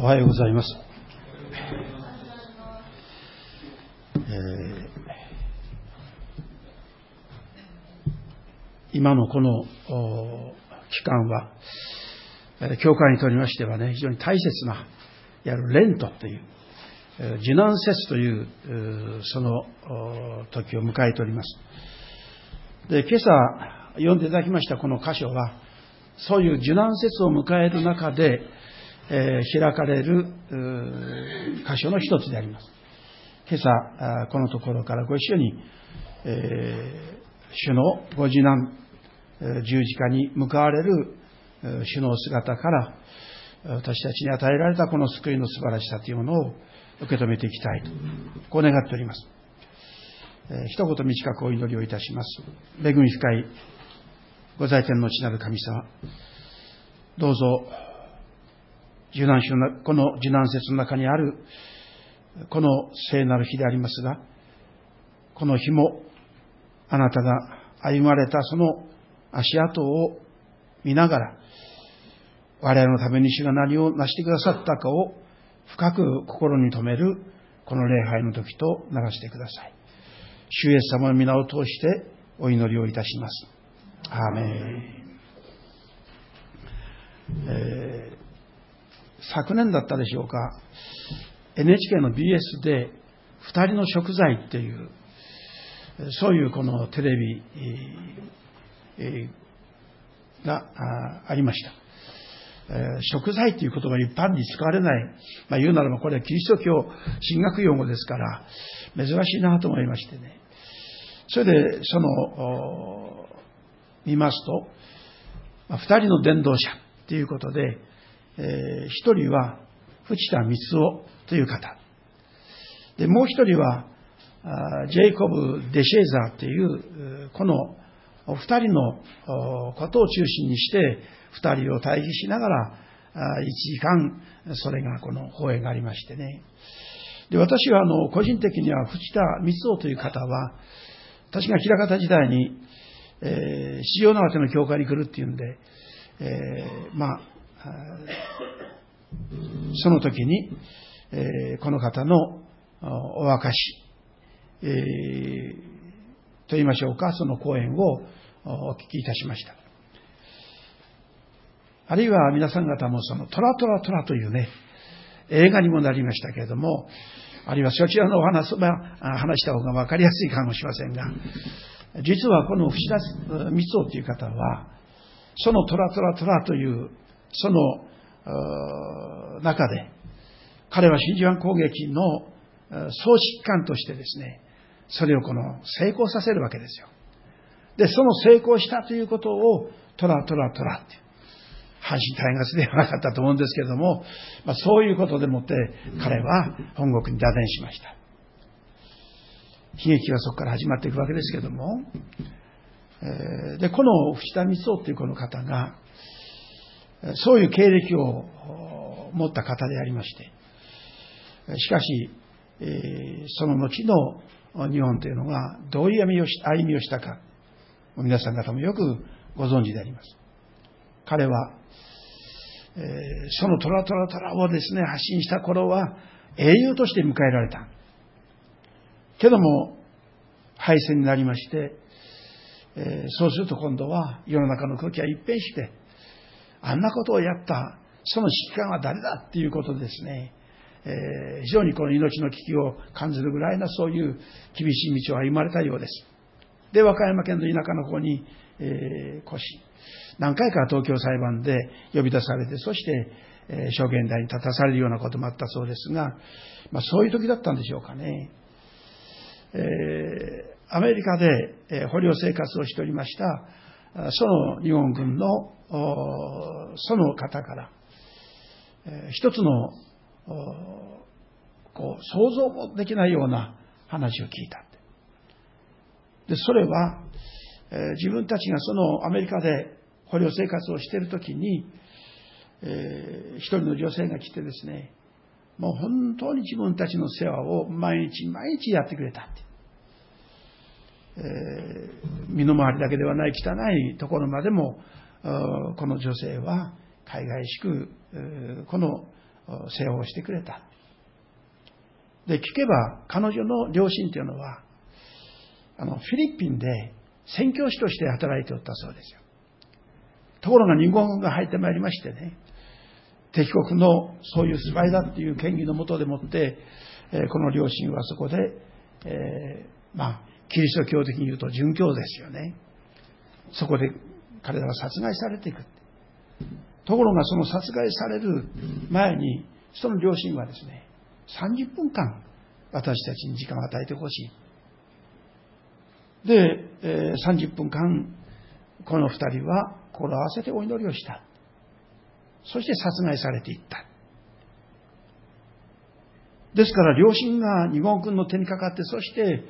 おはようございます。えー、今のこの期間は、教会にとりましてはね、非常に大切な、いわゆるレントという、受難節という、その時を迎えております。で、今朝読んでいただきましたこの箇所は、そういう受難節を迎える中で、えー、開かれる箇所の一つであります。今朝、このところからご一緒に、えー、主のご次男、十字架に向かわれる主の姿から、私たちに与えられたこの救いの素晴らしさというものを受け止めていきたいと、こう願っております。えー、一言短くお祈りをいたします。恵み深いご在天の地なる神様、どうぞ、受難書の、この受難説の中にある、この聖なる日でありますが、この日も、あなたが歩まれたその足跡を見ながら、我々のために主が何を成してくださったかを深く心に留めるこの礼拝の時とならせてください。主イエス様の皆を通してお祈りをいたします。アーメン。えー、昨年だったでしょうか、NHK の BS で二人の食材っていう、そういうこのテレビ、がありました。え、食材という言葉一般に使われない。まあ言うならばこれはキリスト教神学用語ですから、珍しいなと思いましてね。それで、その、見ますと、まあ、二人の伝道者ということで、えー、一人は藤田光夫という方。で、もう一人は、ジェイコブ・デシェーザーという、このお二人のことを中心にして、二人を対比しながら、一時間、それがこの放映がありましてね。で、私はあの、個人的には藤田光夫という方は、私が平方時代に、えー、市場長手の教会に来るっていうんで、えー、まあ、その時に、えー、この方のお明かし、えー、と言いましょうか、その講演をお聞きいたしました。あるいは皆さん方もそのトラトラトラというね、映画にもなりましたけれども、あるいはそちらのお話は話した方が分かりやすいかもしれませんが、実はこの藤田光夫という方は、そのトラトラトラという、その中で、彼は真珠湾攻撃の総指揮官としてですね、それをこの成功させるわけですよ。で、その成功したということをトラトラトラって阪神タイガースではなかったと思うんですけれども、まあ、そういうことでもって彼は本国に打電しました。悲劇はそこから始まっていくわけですけども、えー、で、この藤田光夫というこの方が、そういう経歴を持った方でありまして、しかし、え、その後の日本というのがどういう歩みをし歩みをしたか、皆さん方もよくご存知であります。彼はえ、そのトラトラトラをですね、発信した頃は英雄として迎えられた。けども、敗戦になりまして、え、そうすると今度は世の中の空気は一変して、あんなことをやったその指揮官は誰だっていうことですね、えー、非常にこの命の危機を感じるぐらいなそういう厳しい道を歩まれたようです。で、和歌山県の田舎の方に、えー、越し、何回か東京裁判で呼び出されて、そして、え証言台に立たされるようなこともあったそうですが、まあ、そういう時だったんでしょうかね。えー、アメリカで、え捕虜生活をしておりました、その日本軍の、その方から、一つの、こう、想像もできないような話を聞いた。で、それは、え、自分たちがそのアメリカで捕虜生活をしているときに、えー、一人の女性が来てですね、もう本当に自分たちの世話を毎日毎日やってくれたって。えー、身の回りだけではない汚いところまでも、この女性は海外しく、この世話をしてくれた。で、聞けば彼女の両親というのは、あの、フィリピンで宣教師として働いておったそうですよ。ところが日本軍が入ってまいりましてね、敵国のそういうスパイだっていう権威のもとでもって、えこの両親はそこで、えー、まあ、キリスト教的に言うと殉教ですよね。そこで彼らは殺害されていく。ところがその殺害される前に、その両親はですね、30分間私たちに時間を与えてほしい。で、えー、30分間、この二人は心を合わせてお祈りをした。そして殺害されていった。ですから両親が日本軍の手にかかって、そして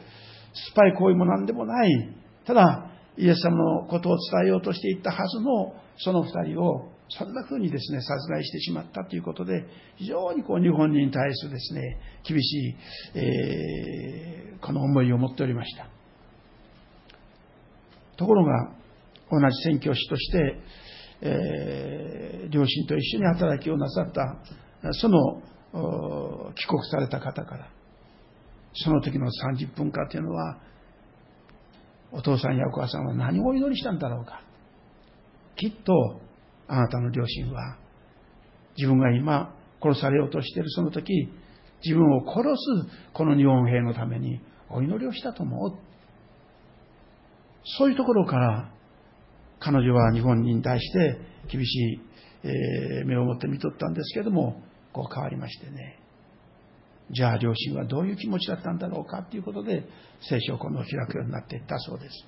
スパイ行為も何でもない。ただ、イエス様のことを伝えようとしていったはずのその二人をそんな風にですね、殺害してしまったということで、非常にこう日本人に対するですね、厳しい、えー、この思いを持っておりました。ところが、同じ宣教師として、えー、両親と一緒に働きをなさった、その帰国された方から、その時の30分間というのは、お父さんやお母さんは何をお祈りしたんだろうか。きっと、あなたの両親は、自分が今殺されようとしているその時、自分を殺すこの日本兵のためにお祈りをしたと思う。そういうところから、彼女は日本に対して厳しい、え目を持って見とったんですけども、こう変わりましてね。じゃあ両親はどういう気持ちだったんだろうかということで、聖書を今度開くようになっていったそうです。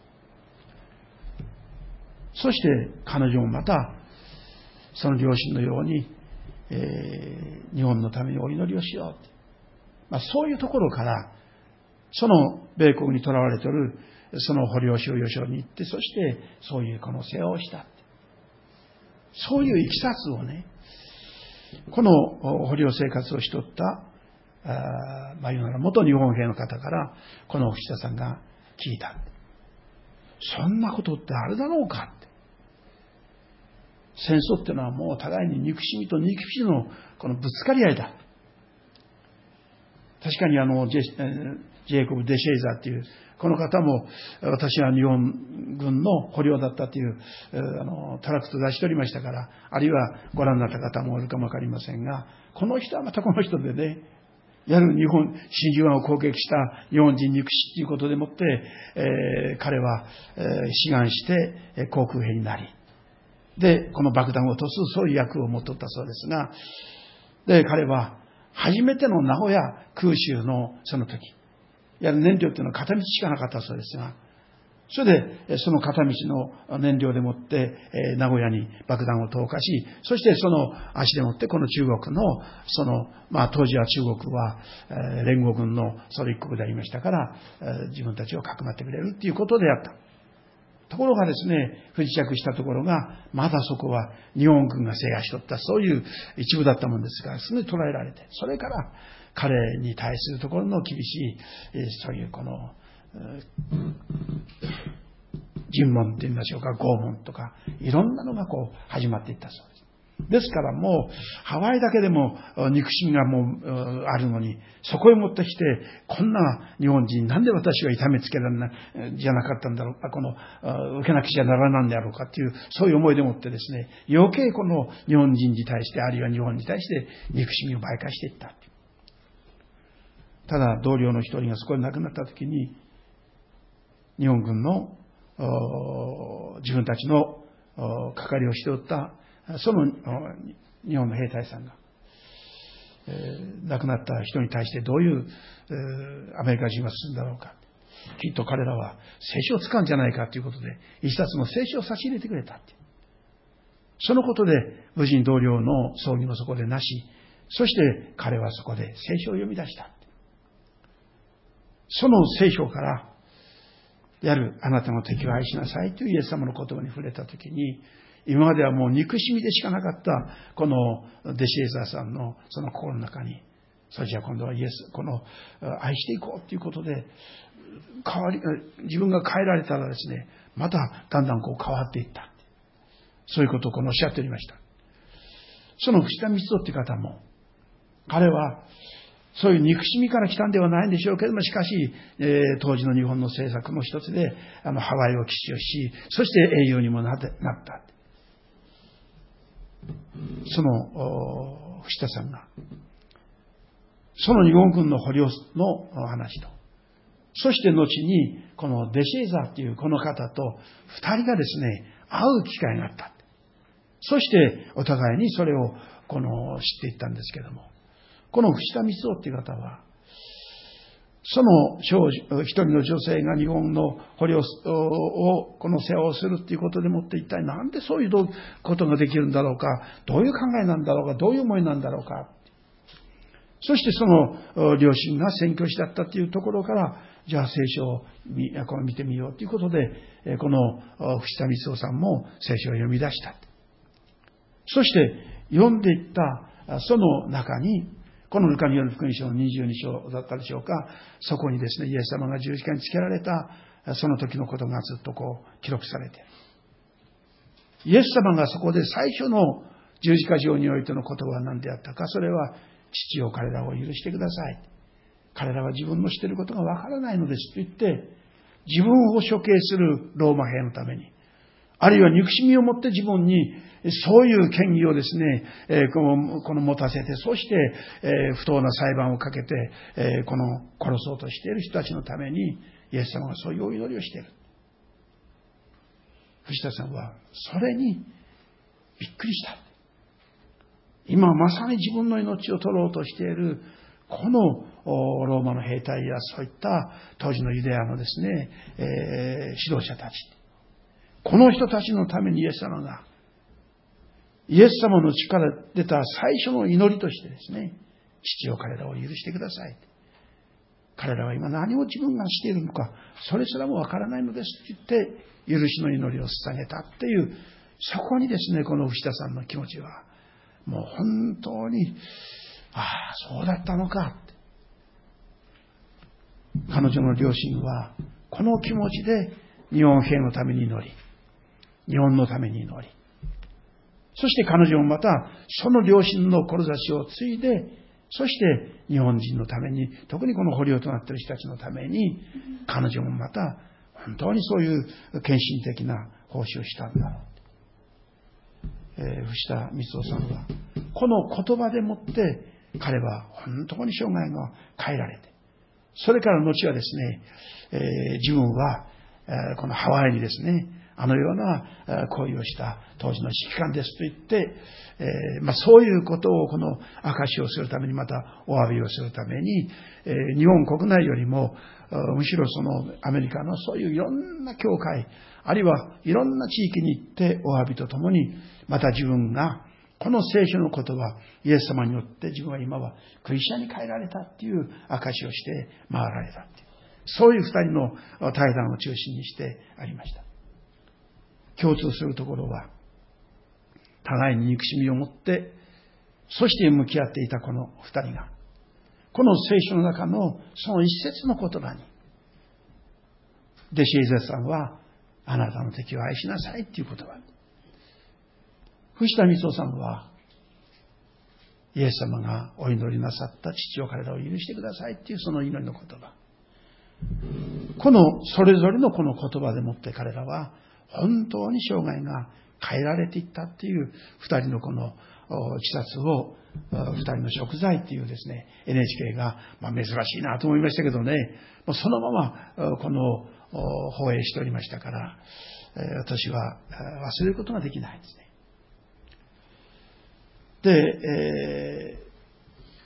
そして彼女もまた、その両親のように、えー、日本のためにお祈りをしよう。まあ、そういうところから、その米国に囚われている、その捕虜収容所に行って、そしてそういうこの世話をした。そういういきさつをね、この捕虜生活をしとった、あまあ、言うなら元日本兵の方から、この藤田さんが聞いた。そんなことってあるだろうかって。戦争ってのはもう互いに憎しみと憎しみのこのぶつかり合いだ。確かにあのジェジェイコブ・デシェイザーっていう、この方も私は日本軍の捕虜だったというあのタラクト出しておりましたから、あるいはご覧になった方もおるかもわかりませんが、この人はまたこの人でね、やる日本、真珠湾を攻撃した日本人憎しということでもって、えー、彼は、えー、志願して、えー、航空兵になり、で、この爆弾を落とす、そういう役を持っとったそうですが、で、彼は、初めての名古屋空襲のその時、やる燃料っていうのは片道しかなかったそうですが、それで、その片道の燃料でもって、名古屋に爆弾を投下し、そしてその足でもってこの中国の、その、まあ当時は中国は、連合軍のそれ一国でありましたから、自分たちをかくまってくれるっていうことであった。ところがですね、不時着したところが、まだそこは日本軍が制覇しとった、そういう一部だったもんですから、すぐ捉えられて、それから彼に対するところの厳しい、そういうこの、尋問って言いましょうか、拷問とか、いろんなのがこう始まっていったそうです。ですからもう、ハワイだけでも憎しみがもうあるのに、そこへ持ってきて、こんな日本人、なんで私は痛めつけられない、じゃなかったんだろうか、この、受けなくちゃならないんであろうかっていう、そういう思いでもってですね、余計この日本人に対して、あるいは日本に対して憎しみを媒介していった。ただ、同僚の一人がそこで亡くなった時に、日本軍の自分たちの係をしておったその日本の兵隊さんが、えー、亡くなった人に対してどういう、えー、アメリカ人は進んだろうか。きっと彼らは聖書を使うんじゃないかということで、一冊の聖書を差し入れてくれたって。そのことで、無人同僚の葬儀もそこでなし、そして彼はそこで聖書を読み出した。その聖書から、やるあなたの敵を愛しなさいというイエス様の言葉に触れたときに、今まではもう憎しみでしかなかった、このデシエザーさんのその心の中に、それじゃあ今度はイエス、この愛していこうということで、変わり、自分が変えられたらですね、まただんだんこう変わっていった。そういうことをこのおっしゃっておりました。その藤田光人って方も、彼はそういう憎しみから来たんではないんでしょうけども、しかし、えー、当時の日本の政策の一つで、あの、ハワイを基地をし、そして栄養にもなった。その、藤田さんが、その日本軍の捕虜の話と、そして後に、このデシェーザーっていうこの方と二人がですね、会う機会があった。そして、お互いにそれを、この、知っていったんですけども、この藤田光夫っていう方は、その少女、一人の女性が日本の捕虜を、この世話をするっていうことでもって一体なんでそういうことができるんだろうか、どういう考えなんだろうか、どういう思いなんだろうか。そしてその両親が宣教師だったっていうところから、じゃあ聖書を見てみようということで、この藤田光夫さんも聖書を読み出した。そして読んでいったその中に、このルカによる福音書の22章だったでしょうか、そこにですね、イエス様が十字架につけられた、その時のことがずっとこう記録されて。いるイエス様がそこで最初の十字架上においての言葉は何であったか、それは、父を彼らを許してください。彼らは自分のしていることがわからないのですと言って、自分を処刑するローマ兵のために、あるいは憎しみを持って自分にそういう権威をですね、え、このこの持たせて、そして、え、不当な裁判をかけて、え、この殺そうとしている人たちのために、イエス様がそういうお祈りをしている。藤田さんは、それにびっくりした。今まさに自分の命を取ろうとしている、このローマの兵隊やそういった当時のユダヤのですね、えー、指導者たち。この人たちのためにイエス様がイエス様の力で出た最初の祈りとしてですね、父を彼らを許してください。彼らは今何を自分がしているのか、それすらもわからないのですって言って、許しの祈りを捧げたっていう、そこにですね、この藤田さんの気持ちは、もう本当に、ああ、そうだったのかって。彼女の両親は、この気持ちで日本兵のために祈り、日本のために祈り、そして彼女もまた、その両親の志を継いで、そして日本人のために、特にこの捕虜となっている人たちのために、彼女もまた、本当にそういう献身的な奉仕をしたんだろう。えー、藤田光夫さんは、この言葉でもって、彼は本当に生涯が変えられて、それから後はですね、えー、自分は、えー、このハワイにですね、あのような行為をした当時の指揮官ですと言って、えー、まあ、そういうことをこの証しをするためにまたお詫びをするために、えー、日本国内よりもむしろそのアメリカのそういういろんな教会あるいはいろんな地域に行ってお詫びとともにまた自分がこの聖書の言葉、イエス様によって自分は今はクリスチャンに変えられたっていう証しをして回られたっていう。そういう二人の対談を中心にしてありました。共通するところは、互いに憎しみを持って、そして向き合っていたこの二人が、この聖書の中のその一節の言葉に、弟子イゼさんは、あなたの敵を愛しなさいっていう言葉。藤田光夫さんは、イエス様がお祈りなさった父を彼らを許してくださいっていうその祈りの言葉。この、それぞれのこの言葉でもって彼らは、本当に生涯が変えられていったっていう二人のこの自殺を、二人の食材っていうですね、NHK が、ま、珍しいなと思いましたけどね、そのままこの放映しておりましたから、私は忘れることができないですね。で、え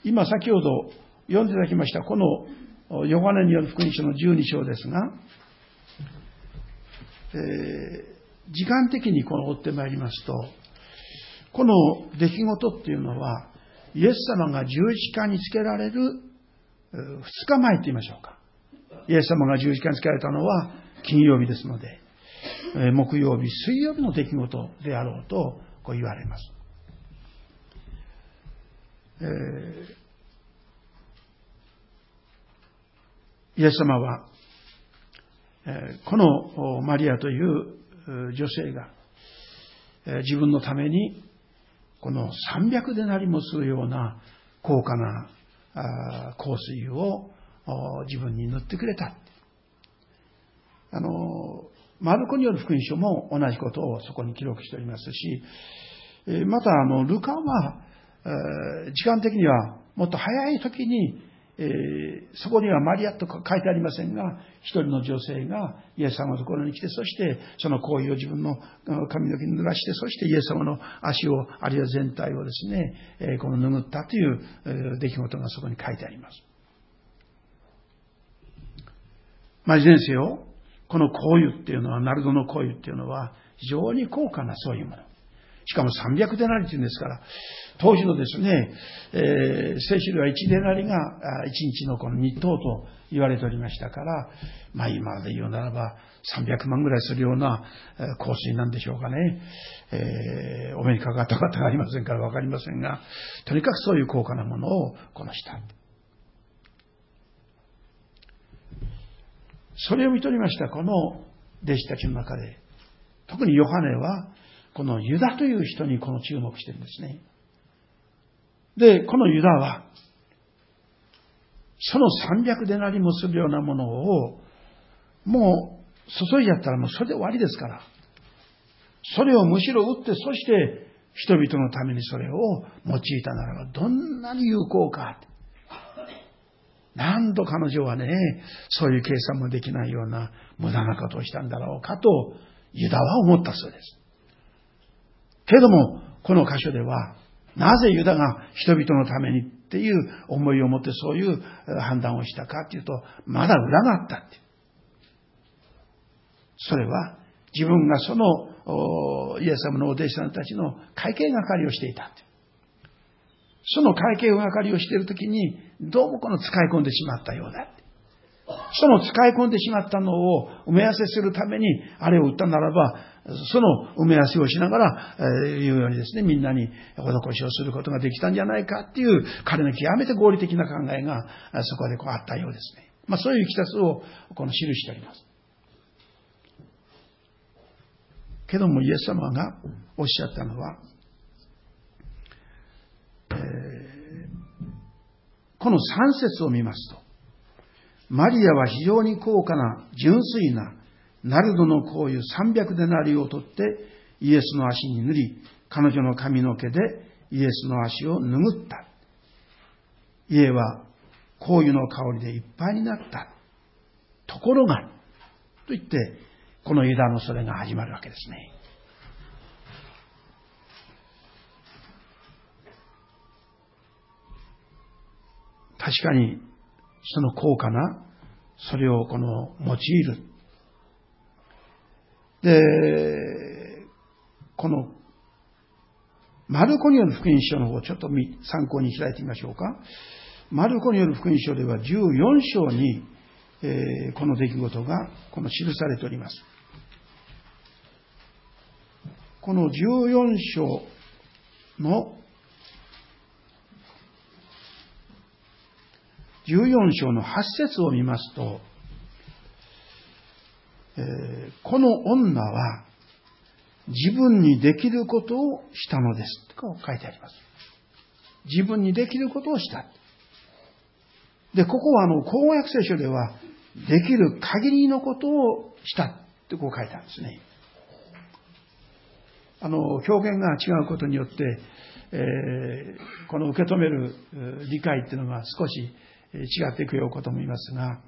ー、今先ほど読んでいただきましたこのヨガネによる福音書の12章ですが、えー、時間的にこの追ってまいりますと、この出来事っていうのは、イエス様が十字架につけられる2日前と言いましょうか。イエス様が十字架につけられたのは金曜日ですので、木曜日、水曜日の出来事であろうとこう言われます。えー、イエス様はこのマリアという女性が自分のためにこの300でなりもするような高価な香水を自分に塗ってくれた。あの、マルコによる福音書も同じことをそこに記録しておりますし、また、あの、ルカは、時間的にはもっと早い時にえー、そこにはマリアと書いてありませんが、一人の女性がイエス様のところに来て、そしてその行為を自分の髪の毛に濡らして、そしてイエス様の足を、あるいは全体をですね、えー、この拭ったという、えー、出来事がそこに書いてあります。まあ、いずれにせよ、この香油っていうのは、ナルドの香油っていうのは、非常に高価なそういうもの。しかも300デナリっていうんですから、当時のですね、えー、聖書では1デナリが1日のこの日当と言われておりましたから、まあ今で言うならば300万ぐらいするような香水なんでしょうかね。えー、お目にかかった方がありませんからわかりませんが、とにかくそういう高価なものをこのした。それを見とりましたこの弟子たちの中で、特にヨハネは、このユダという人にこの注目してるんですね。で、このユダは、その300デナリもするようなものを、もう注いじゃったらもうそれで終わりですから。それをむしろ打って、そして人々のためにそれを用いたならば、どんなに有効か。なんと彼女はね、そういう計算もできないような無駄なことをしたんだろうかと、ユダは思ったそうです。けども、この箇所では、なぜユダが人々のためにっていう思いを持ってそういう判断をしたかっていうと、まだ裏があったって。それは自分がそのイエス様のお弟子さんたちの会計係をしていたって。その会計係をしているときに、どうもこの使い込んでしまったようだ。その使い込んでしまったのを埋め合わせするために、あれを売ったならば、その埋め合わせをしながら、えー、言うようにですね、みんなに施しをすることができたんじゃないかっていう、彼の極めて合理的な考えが、そこでこうあったようですね。まあそういういきさつを、この記しております。けども、イエス様がおっしゃったのは、えー、この三節を見ますと、マリアは非常に高価な純粋なナルドの香油300デナリを取ってイエスの足に塗り、彼女の髪の毛でイエスの足を拭った。家は香油の香りでいっぱいになった。ところが、と言って、この枝のそれが始まるわけですね。確かに、その高価な、それをこの用いる。で、この、マルコによる福音書の方、ちょっと参考に開いてみましょうか。マルコによる福音書では14章に、えー、この出来事が、この記されております。この14章の14章の8節を見ますと、えー、この女は自分にできることをしたのです。と書いてあります。自分にできることをした。で、ここはあの、公約聖書では、できる限りのことをしたってこう書いてあるんですね。あの、表現が違うことによって、えー、この受け止める理解っていうのが少し違っていくようことも言いますが、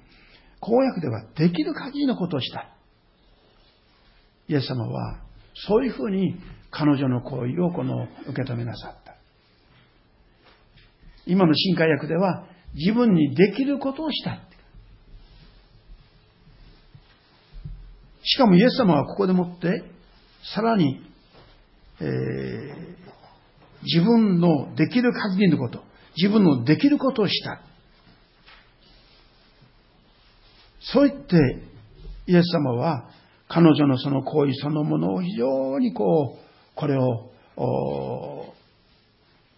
公約ではできる限りのことをした。イエス様は、そういうふうに彼女の行為をこの受け止めなさった。今の新海訳では、自分にできることをした。しかもイエス様はここでもって、さらに、えー、自分のできる限りのこと、自分のできることをした。そう言って、イエス様は彼女のその行為そのものを非常にこう、これを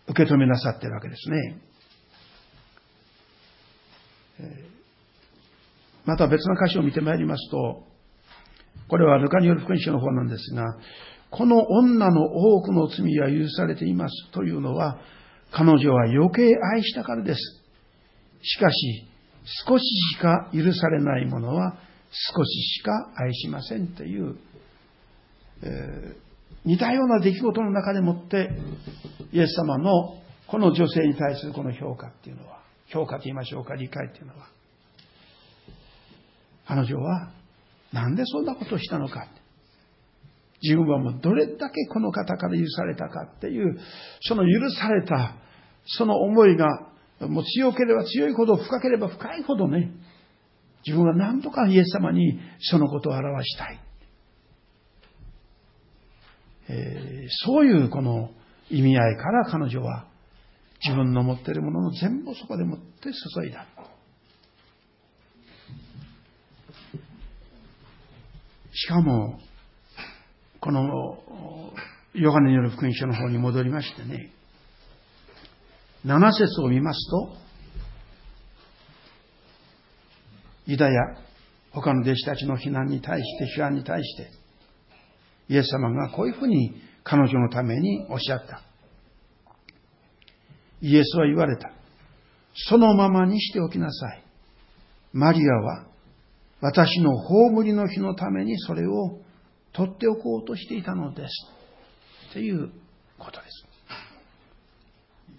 受け止めなさっているわけですね。また別の箇所を見てまいりますと、これはルカによる福音書の方なんですが、この女の多くの罪は許されていますというのは、彼女は余計愛したからです。しかし、少ししか許されないものは少ししか愛しませんという、えー、似たような出来事の中でもって、イエス様のこの女性に対するこの評価っていうのは、評価と言いましょうか、理解っていうのは、彼女はなんでそんなことをしたのか。自分はもうどれだけこの方から許されたかっていう、その許された、その思いが、もう強ければ強いほど、深ければ深いほどね、自分は何とかイエス様にそのことを表したい。えー、そういうこの意味合いから彼女は自分の持っているものの全部そこでもって注いだ。しかも、この、ヨハネによる福音書の方に戻りましてね、7節を見ますと、ユダヤ、他の弟子たちの非難に対して、批判に対して、イエス様がこういうふうに彼女のためにおっしゃった。イエスは言われた。そのままにしておきなさい。マリアは私の葬りの日のためにそれを取っておこうとしていたのです。ということです。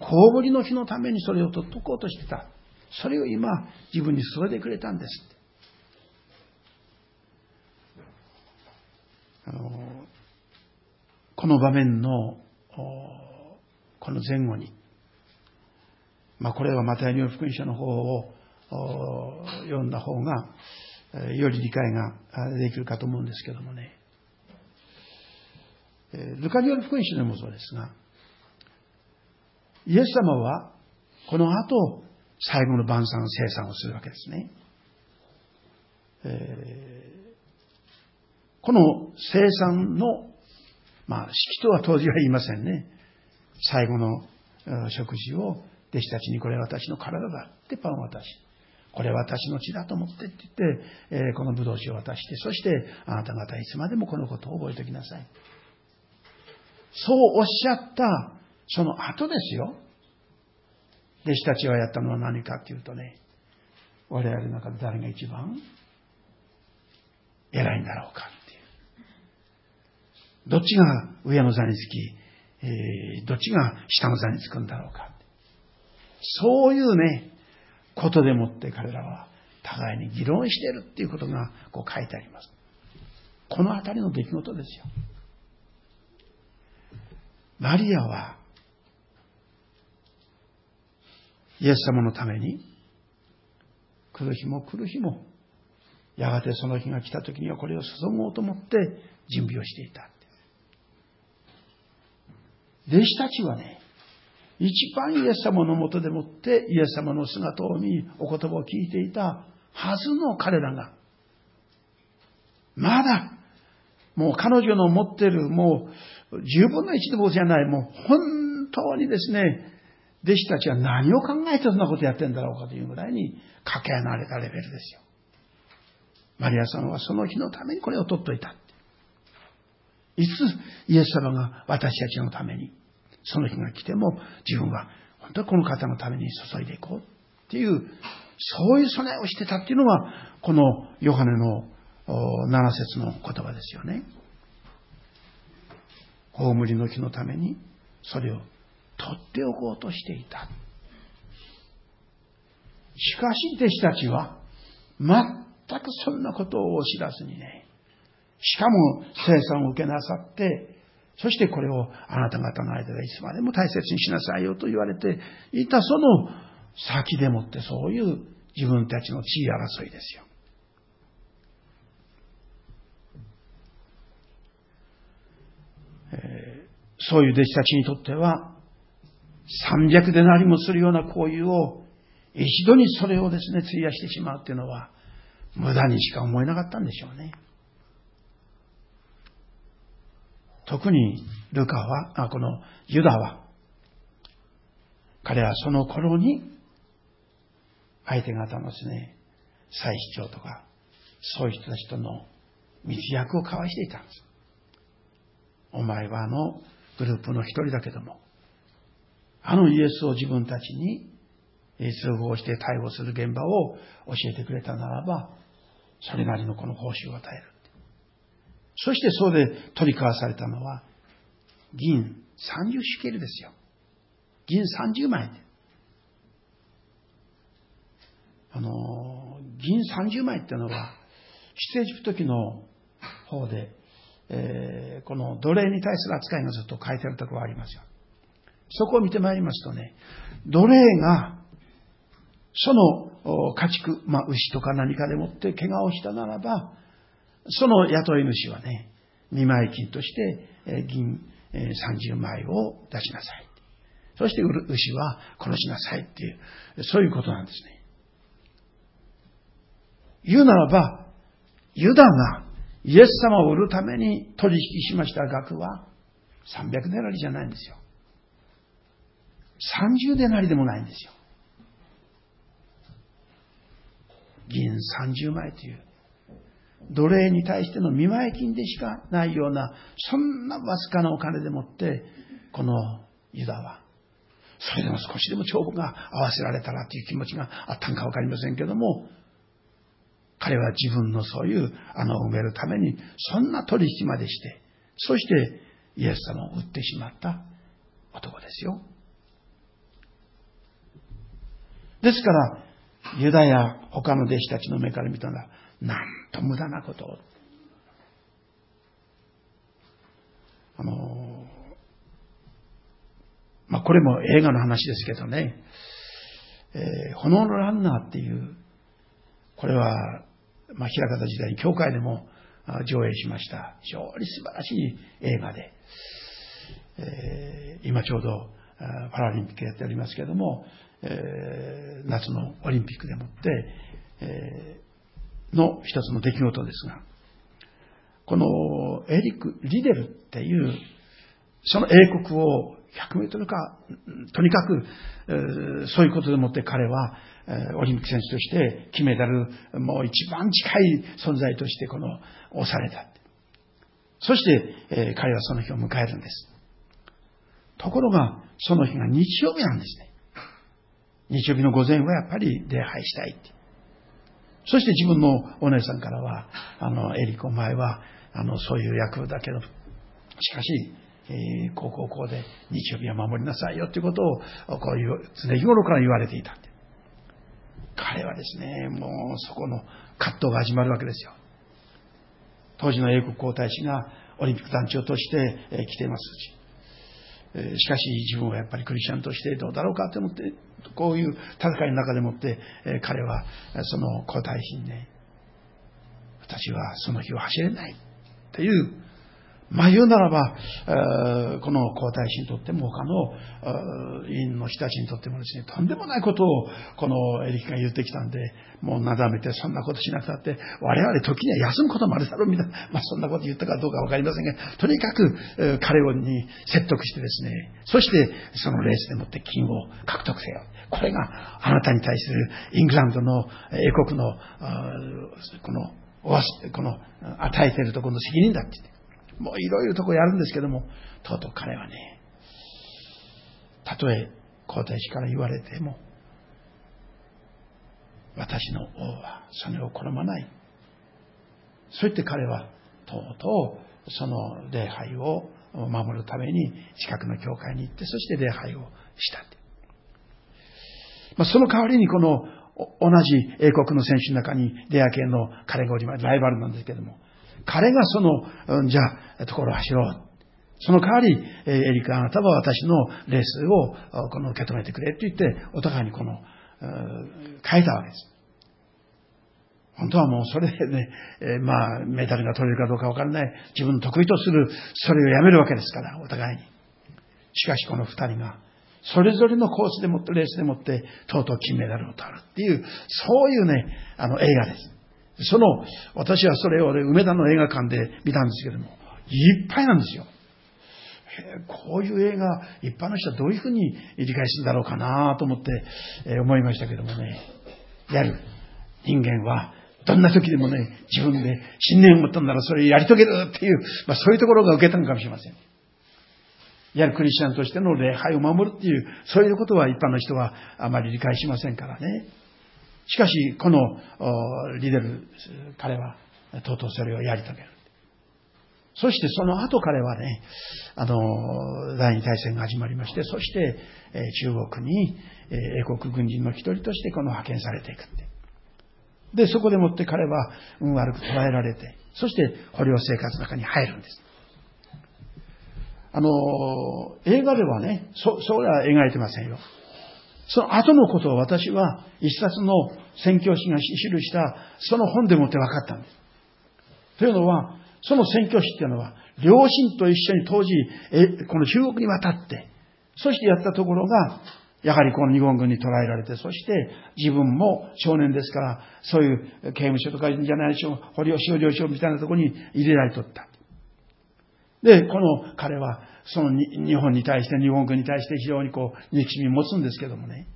葬りの日のためにそれを取っておこうとしてた。それを今自分に添えてくれたんです。あのこの場面のこの前後に、まあ、これはマタイによる福音書の方を読んだ方がより理解ができるかと思うんですけどもね。ルカによる福音書でもそうですが、イエス様はこの後、最後の晩餐生産をするわけですね。え、この生産の、まあ、式とは当時は言いませんね。最後の食事を弟子たちにこれは私の体だってパンを渡し、これは私の血だと思ってって言って、え、この葡萄酒を渡して、そしてあなた方いつまでもこのことを覚えておきなさい。そうおっしゃったその後ですよ。弟子たちがやったのは何かっていうとね、我々の中で誰が一番偉いんだろうかっていう。どっちが上の座につき、えー、どっちが下の座につくんだろうか。そういうね、ことでもって彼らは互いに議論してるっていうことがこう書いてあります。このあたりの出来事ですよ。マリアは、イエス様のために、来る日も来る日も、やがてその日が来た時にはこれを注ごうと思って準備をしていた。弟子たちはね、一番イエス様のもとでもってイエス様の姿を見、お言葉を聞いていたはずの彼らが、まだ、もう彼女の持ってる、もう十分な一どころじゃない、もう本当にですね、弟子たちは何を考えてそんなことやってんだろうかというぐらいに駆け離れたレベルですよ。マリアさんはその日のためにこれを取っといた。いつイエス様が私たちのためにその日が来ても自分は本当にこの方のために注いでいこうっていう、そういう備えをしてたっていうのが、このヨハネの7節の言葉ですよね。葬りの日のためにそれを取っておこうとしていた。しかし弟子たちは全くそんなことを知らずにね、しかも生産を受けなさって、そしてこれをあなた方の間でいつまでも大切にしなさいよと言われていたその先でもってそういう自分たちの地位争いですよ。えー、そういう弟子たちにとっては300でなりもするような行為を一度にそれをですね、費やしてしまうっていうのは無駄にしか思えなかったんでしょうね。特にルカは、あこのユダは、彼はその頃に、相手方のですね、祭司長とか、そういう人たちとの密約を交わしていたんです。お前はあのグループの一人だけども、あのイエスを自分たちに通報して逮捕する現場を教えてくれたならば、それなりのこの報酬を与える。そしてそうで取り交わされたのは、銀30シケルですよ。銀30枚。あの、銀30枚っていうのは、出エジプト記の方で、えー、この奴隷に対する扱いがずっと書いてあるところがありますよ。そこを見てまいりますとね、奴隷が、その家畜、まあ、牛とか何かでもって怪我をしたならば、その雇い主はね、見舞金としてえ銀え30枚を出しなさい。そして牛は殺しなさいっていう、そういうことなんですね。言うならば、ユダがイエス様を売るために取引しました額は300デナリじゃないんですよ。30デナリでもないんですよ。銀30枚という、奴隷に対しての見舞い金でしかないような、そんなわずかなお金でもって、このユダは、それでも少しでも帳簿が合わせられたらという気持ちがあったんかわかりませんけども、彼は自分のそういう穴を埋めるために、そんな取引までして、そしてイエス様を撃ってしまった男ですよ。ですから、ユダや他の弟子たちの目から見たら、なんと無駄なことを。あの、まあ、これも映画の話ですけどね、えー、炎のランナーっていう、これはまあ、平方時代に教会でも上映しました。非常に素晴らしい映画で、えー、今ちょうどパラリンピックやっておりますけども、え、夏のオリンピックでもって、え、の一つの出来事ですが、このエリック・リデルっていう、その英国を100メートルか、とにかく、そういうことでもって彼は、オリンピック選手として金メダル、もう一番近い存在としてこの、押された。そして、彼はその日を迎えるんです。ところが、その日が日曜日なんですね。日曜日の午前はやっぱり礼拝したい。そして自分のお姉さんからは、あの、エリコ前は、あの、そういう役だけど、しかし、えー、こうこうこうで日曜日は守りなさいよということをこういう常日頃から言われていた彼はですねもうそこの葛藤が始まるわけですよ当時の英国皇太子がオリンピック団長として、えー、来ていますし、しかし自分はやっぱりクリスチャンとしてどうだろうかと思ってこういう戦いの中でもって、彼はその皇太子にね私はその日を走れないっていうまあ言うならば、この皇太子にとっても他の委員の人たちにとってもですね、とんでもないことをこのエリキが言ってきたんで、もうなだめてそんなことしなくたって、我々時には休むこともあるだろうみたいな、まあそんなこと言ったかどうかわかりませんが、とにかく彼をに説得してですね、そしてそのレースでもって金を獲得せよ。これがあなたに対するイングランドの英国のこのこの与えているところの責任だって言って。もういろいろとこやるんですけども、とうとう彼はね、たとえ皇太子から言われても、私の王はそれを好まない。そう言って彼はとうとうその礼拝を守るために近くの教会に行って、そして礼拝をした。まあ、その代わりにこの同じ英国の選手の中にレア系の彼がおります。ライバルなんですけども、彼がその、じゃあ、ところを走ろう。その代わり、エリカ、あなたは私のレースをこの受け止めてくれって言って、お互いにこの、変えたわけです。本当はもうそれでね、えー、まあ、メダルが取れるかどうかわからない、自分の得意とする、それをやめるわけですから、お互いに。しかしこの二人が、それぞれのコースでもって、レースでもって、とうとう金メダルを取るっていう、そういうね、あの映画です。その、私はそれを梅田の映画館で見たんですけども、いっぱいなんですよ。こういう映画、一般の人はどういうふうに理解するんだろうかなと思って、え思いましたけどもね。やる。人間は、どんな時でもね、自分で信念を持ったんならそれやり遂げるっていう、まあそういうところが受けたのかもしれません。やるクリスチャンとしての礼拝を守るっていう、そういうことは一般の人はあまり理解しませんからね。しかし、このリデル、彼は、とうとうそれをやり遂げる。そしてその後彼はね、あの、第二大戦が始まりまして、そして、え中国に、え英国軍人の一人としてこの派遣されていくって。で、そこでもって彼は運悪く捉えられて、そして捕虜生活の中に入るんです。あの、映画ではね、そ、そうは描いてませんよ。その後のことを私は一冊の宣教師が記したその本でもって分かったんです。というのは、その宣教師っていうのは、両親と一緒に当時、この中国に渡って、そしてやったところが、やはりこの日本軍に捕らえられて、そして自分も少年ですから、そういう刑務所とかじゃないでしょう、保療所、療所みたいなところに入れられとった。で、この彼は、その日本に対して、日本軍に対して非常にこう、憎しみを持つんですけどもね、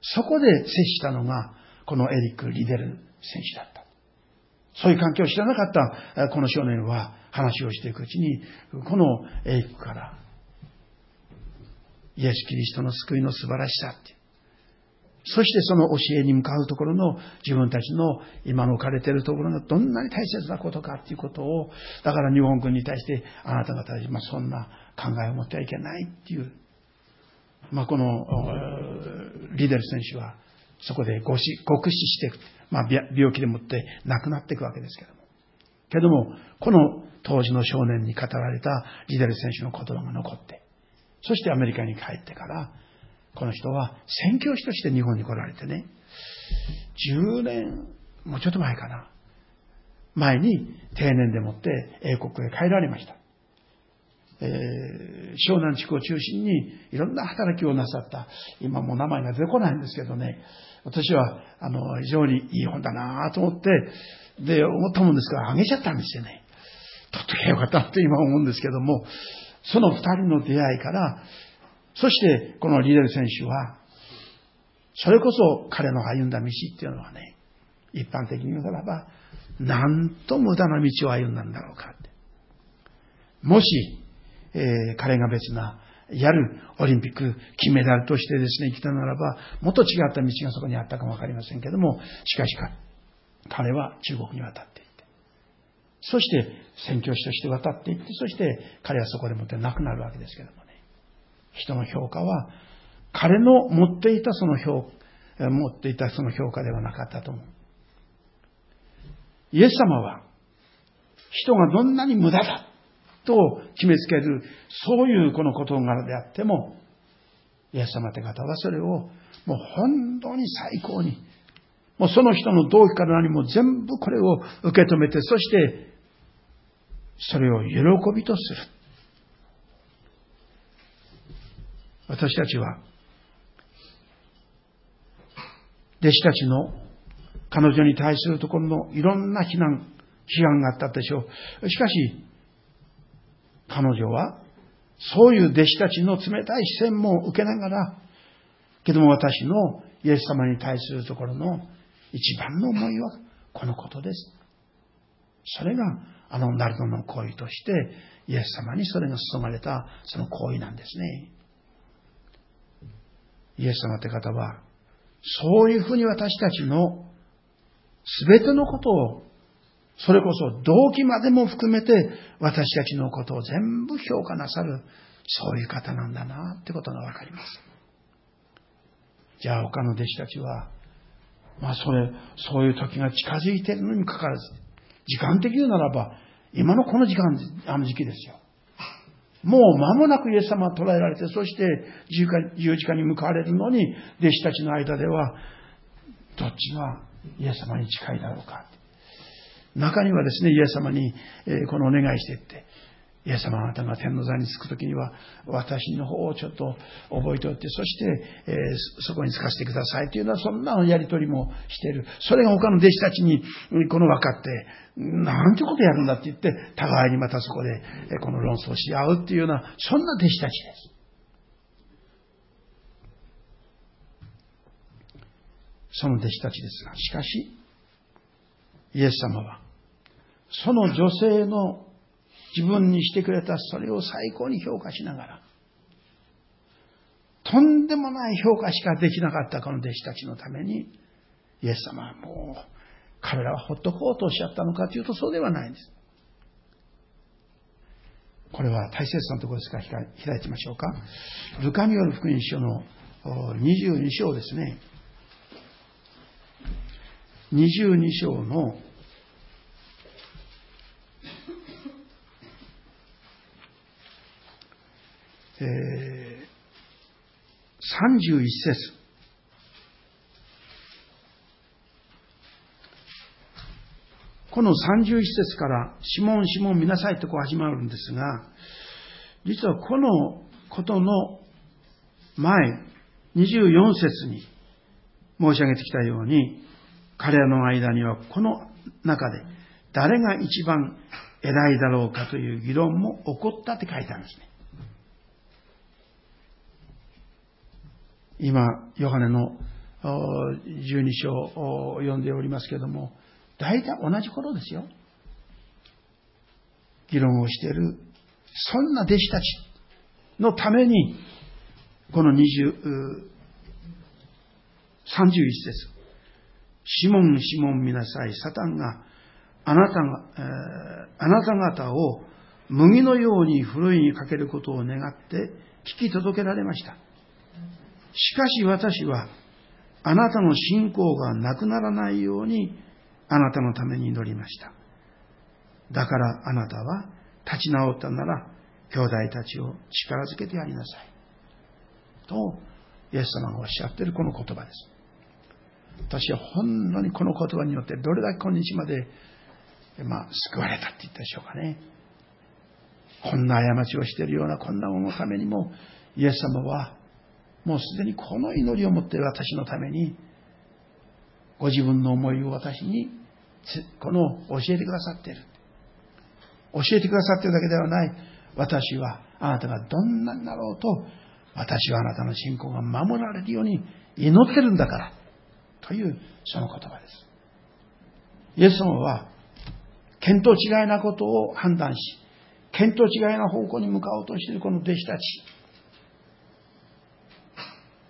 そこで接したのが、このエリック・リデル選手だった。そういう環境を知らなかったこの少年は話をしていくうちに、このエリックから、イエス・キリストの救いの素晴らしさってそしてその教えに向かうところの自分たちの今の置かれているところがどんなに大切なことかっていうことを、だから日本軍に対してあなた方は今そんな考えを持ってはいけないっていう、まあ、このリーデル選手はそこで極死していく。まあ、病気でもって亡くなっていくわけですけども。けども、この当時の少年に語られたリーデル選手の言葉が残って、そしてアメリカに帰ってから、この人は宣教師として日本に来られてね、10年、もうちょっと前かな。前に定年でもって英国へ帰られました。えー、湘南地区を中心にいろんな働きをなさった、今もう名前が出てこないんですけどね、私は、あの、非常にいい本だなと思って、で、思ったもんですから、あげちゃったんですよね。取っとけばよかったって今思うんですけども、その二人の出会いから、そしてこのリデル選手は、それこそ彼の歩んだ道っていうのはね、一般的に言うならば、なんと無駄な道を歩んだんだろうかって。もし、えー、彼が別な、やるオリンピック金メダルとしてですね、生きたならば、もっと違った道がそこにあったかもわかりませんけども、しかし彼は中国に渡っていって、そして宣教師として渡っていって、そして彼はそこでもって亡くなるわけですけどもね。人の評価は、彼の持っていたその評持っていたその評価ではなかったと思う。イエス様は、人がどんなに無駄だと決めつける、そういうこの事柄であっても、イエス様って方はそれをもう本当に最高に、もうその人の動機から何も全部これを受け止めて、そしてそれを喜びとする。私たちは、弟子たちの彼女に対するところのいろんな非難、批判があったでしょう。しかし、彼女は、そういう弟子たちの冷たい視線も受けながら、けども私のイエス様に対するところの一番の思いはこのことです。それがあのナルドの行為として、イエス様にそれが注がれたその行為なんですね。イエス様って方は、そういうふうに私たちの全てのことを、それこそ動機までも含めて私たちのことを全部評価なさる、そういう方なんだなってことがわかります。じゃあ他の弟子たちは、まあそれ、そういう時が近づいているのにかかわらず、時間的に言うならば、今のこの時間、あの時期ですよ。もう間もなくイエス様は捕らえられて、そして十字架に向かわれるのに、弟子たちの間では、どっちがイエス様に近いだろうか。中にはですね、イエス様に、えこのお願いしていって、イエス様あなたが天の座に着くときには、私の方をちょっと覚えておいて、そして、えー、そこに着かせてくださいというのは、そんなやりとりもしている。それが他の弟子たちに、この分かって、なんてことやるんだって言って、互いにまたそこで、この論争し合うっていうような、そんな弟子たちです。その弟子たちですが、しかし、イエス様は、その女性の自分にしてくれたそれを最高に評価しながら、とんでもない評価しかできなかったこの弟子たちのために、イエス様はもう、彼らはほっとこうとおっしゃったのかというとそうではないんです。これは大切なところですから開いてみましょうか。ルカミオル福音書の22章ですね。22章のえー、31節この31節から、シモン、シモン見なさいとこう始まるんですが、実はこのことの前、24節に申し上げてきたように、彼らの間にはこの中で誰が一番偉いだろうかという議論も起こったって書いてあるんですね。今、ヨハネの12章を読んでおりますけれども、大体同じ頃ですよ。議論をしている、そんな弟子たちのために、この20、31節。シモン、シモン見なさい。サタンがあなたが、えー、あなた方を麦のようにふるいにかけることを願って聞き届けられました。しかし私は、あなたの信仰がなくならないように、あなたのために祈りました。だからあなたは立ち直ったなら、兄弟たちを力づけてやりなさい。と、イエス様がおっしゃっているこの言葉です。私は本当にこの言葉によってどれだけ今日まで、まあ、救われたって言ったでしょうかね。こんな過ちをしているようなこんなもののためにも、イエス様はもうすでにこの祈りを持って私のために、ご自分の思いを私に、この教えてくださっている。教えてくださっているだけではない。私はあなたがどんなになろうと、私はあなたの信仰が守られるように祈ってるんだから。という、その言葉です。イエス様は、見当違いなことを判断し、見当違いな方向に向かおうとしているこの弟子たち。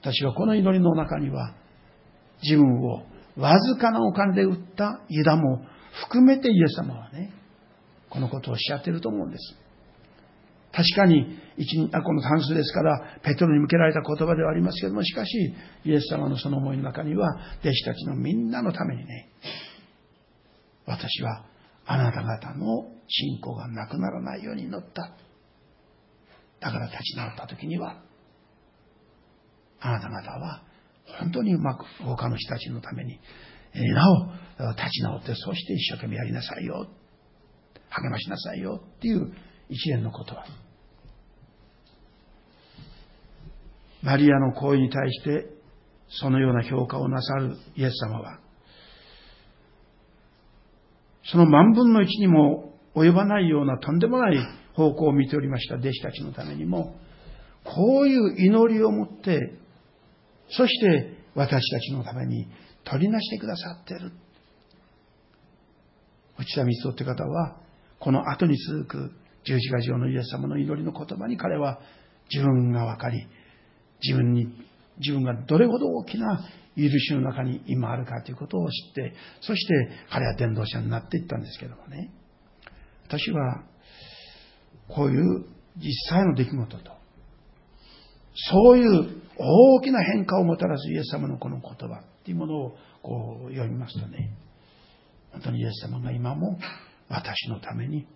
私はこの祈りの中には、自分をわずかなお金で売ったユダも含めてイエス様はね、このことをおっしゃっていると思うんです。確かに、この単数ですから、ペトロに向けられた言葉ではありますけれども、しかし、イエス様のその思いの中には、弟子たちのみんなのためにね、私はあなた方の信仰がなくならないように祈った。だから立ち直った時には、あなた方は本当にうまく他の人たちのために、なお立ち直って、そして一生懸命やりなさいよ。励ましなさいよっていう一連の言葉。マリアの行為に対して、そのような評価をなさるイエス様は、その万分の一にも及ばないようなとんでもない方向を見ておりました弟子たちのためにも、こういう祈りを持って、そして私たちのために取りなしてくださっている。内田光夫って方は、この後に続く十字架上のイエス様の祈りの言葉に彼は自分が分かり、自分に、自分がどれほど大きな許しの中に今あるかということを知って、そして彼は伝道者になっていったんですけどもね。私は、こういう実際の出来事と、そういう大きな変化をもたらすイエス様のこの言葉っていうものをこう読みますとね、本当にイエス様が今も私のために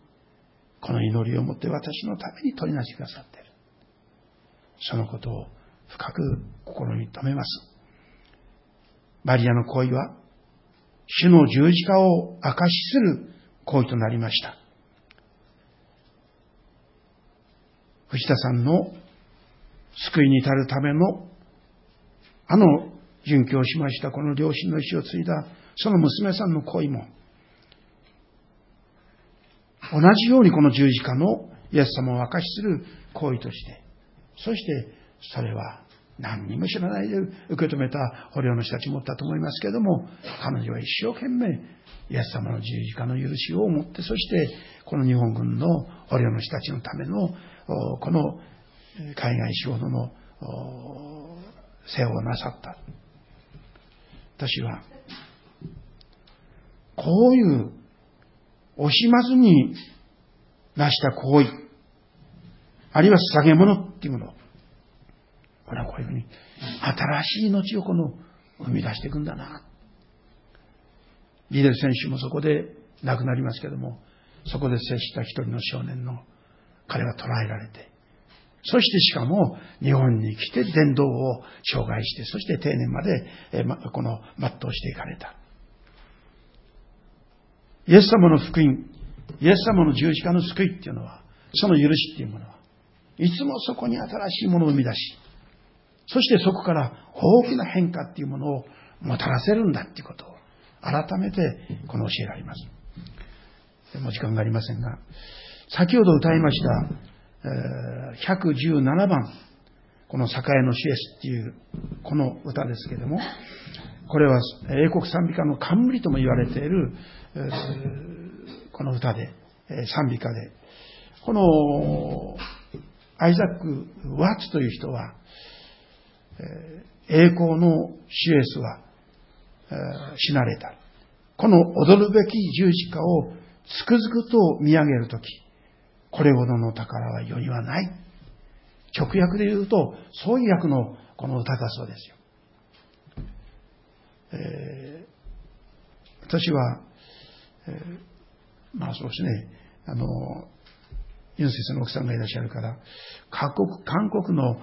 この祈りをもって私のために取りなしてくださっている。そのことを深く心に留めます。マリアの行為は、主の十字架を証しする行為となりました。藤田さんの救いに至るための、あの殉教しましたこの両親の意志を継いだ、その娘さんの行為も、同じようにこの十字架のイエス様を証しする行為として、そしてそれは何にも知らないで受け止めた捕虜の人たちもったと思いますけれども、彼女は一生懸命イエス様の十字架の許しを持って、そしてこの日本軍の捕虜の人たちのための、この海外仕事の世話をなさった。私は、こういう惜しまずに成した行為、あるいは捧げ物っていうもの、これはこういうふうに新しい命をこの生み出していくんだな。リデル選手もそこで亡くなりますけども、そこで接した一人の少年の彼は捕らえられて、そしてしかも日本に来て伝道を障害して、そして定年まで、えま、この全うしていかれた。イエス様の福音、イエス様の十字架の救いっていうのは、その許しっていうものは、いつもそこに新しいものを生み出し、そしてそこから大きな変化っていうものをもたらせるんだっていうことを改めてこの教えがあります。でも時間がありませんが、先ほど歌いました、117番、この栄のシエスっていうこの歌ですけれども、これは英国賛美歌の冠とも言われている、この歌で、賛美歌で、このアイザック・ワッツという人は、栄光のシエスは死なれた。この踊るべき十字架をつくづくと見上げるとき、これほどの宝は世にはない。直訳で言うと、そういう訳のこの歌だそうですよ。えー、私は、えー、まあそうですね、あの、ユンセスの奥さんがいらっしゃるから、韓国、韓国の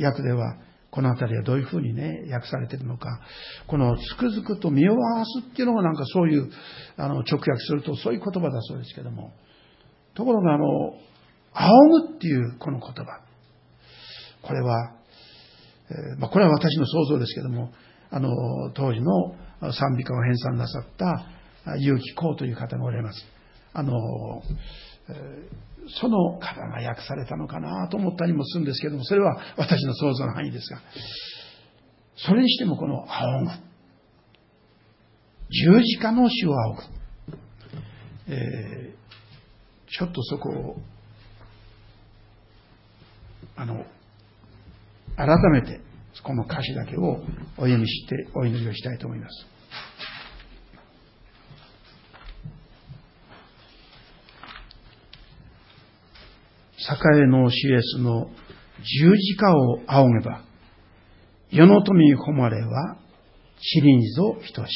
訳では、この辺りはどういうふうにね、訳されてるのか、このつくづくと身を合わすっていうのがなんかそういう、あの、直訳するとそういう言葉だそうですけども、ところがあの、仰ぐっていうこの言葉、これは、えー、まあ、これは私の想像ですけども、あの、当時の賛美歌を編纂なさった結城公という方がおられます。あの、えーその方が訳されたのかなと思ったりもするんですけども、それは私の想像の範囲ですが、それにしてもこの仰ぐ。十字架の死を仰ぐ。えー、ちょっとそこを、あの、改めて、この歌詞だけをお読みしてお祈りをしたいと思います。栄のシエスの十字架を仰げば、世の富誉れは、知りにぞ等し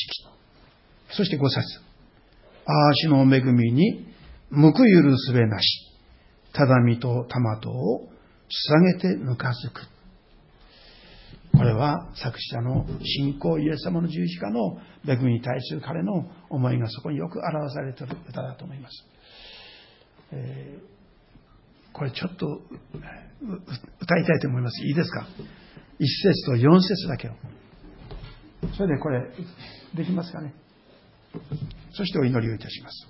き。そして五冊。ああしの恵みに、報く許すべなし。ただみと玉とを捧げてぬかずく。これは作者の信仰イエス様の十字架の恵みに対する彼の思いがそこによく表されている歌だと思います。えーこれちょっと歌いたいと思います。いいですか？一節と四節だけを。それでこれ、できますかね？そしてお祈りをいたします。